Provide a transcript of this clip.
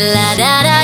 La da da.